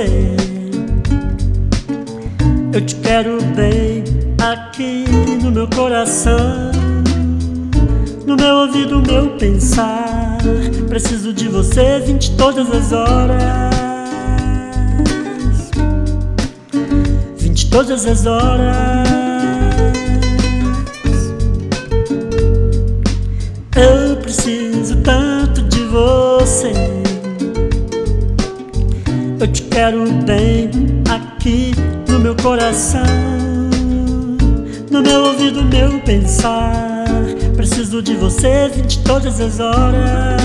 Você. Eu te quero bem aqui no meu coração, no meu ouvido, meu pensar. Preciso de você vinte todas as horas, vinte todas as horas. Quero bem aqui no meu coração, no meu ouvido, meu pensar. Preciso de você vinte todas as horas,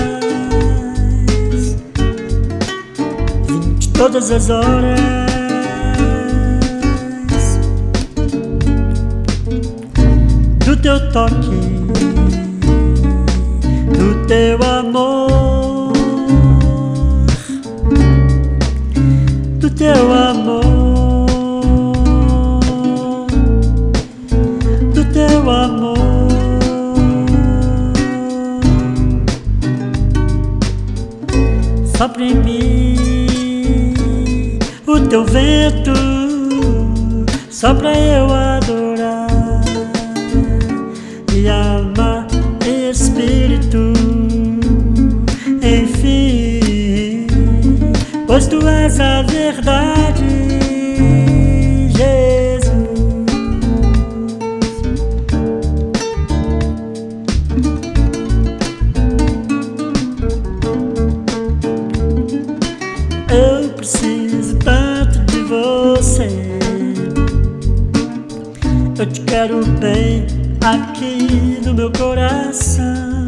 vinte todas as horas. Do teu toque, do teu amor, teu vento, só pra eu adorar e amar, Espírito. Enfim, pois tu és a verdade, Eu te quero bem aqui no meu coração,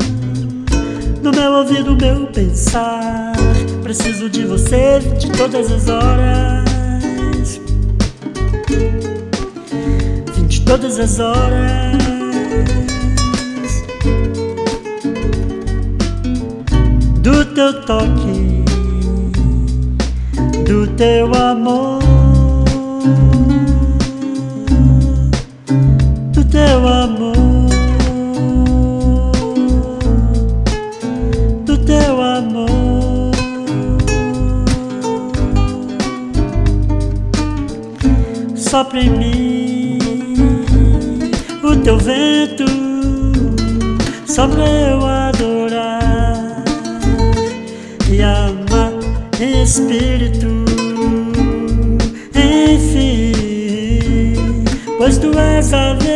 no meu ouvido, meu pensar. Preciso de você de todas as horas, vinte todas as horas. Do teu toque, do teu amor, meu amor, do teu amor. Sopra em mim o teu vento, só pra eu adorar e amar em espírito. Enfim, pois tu és a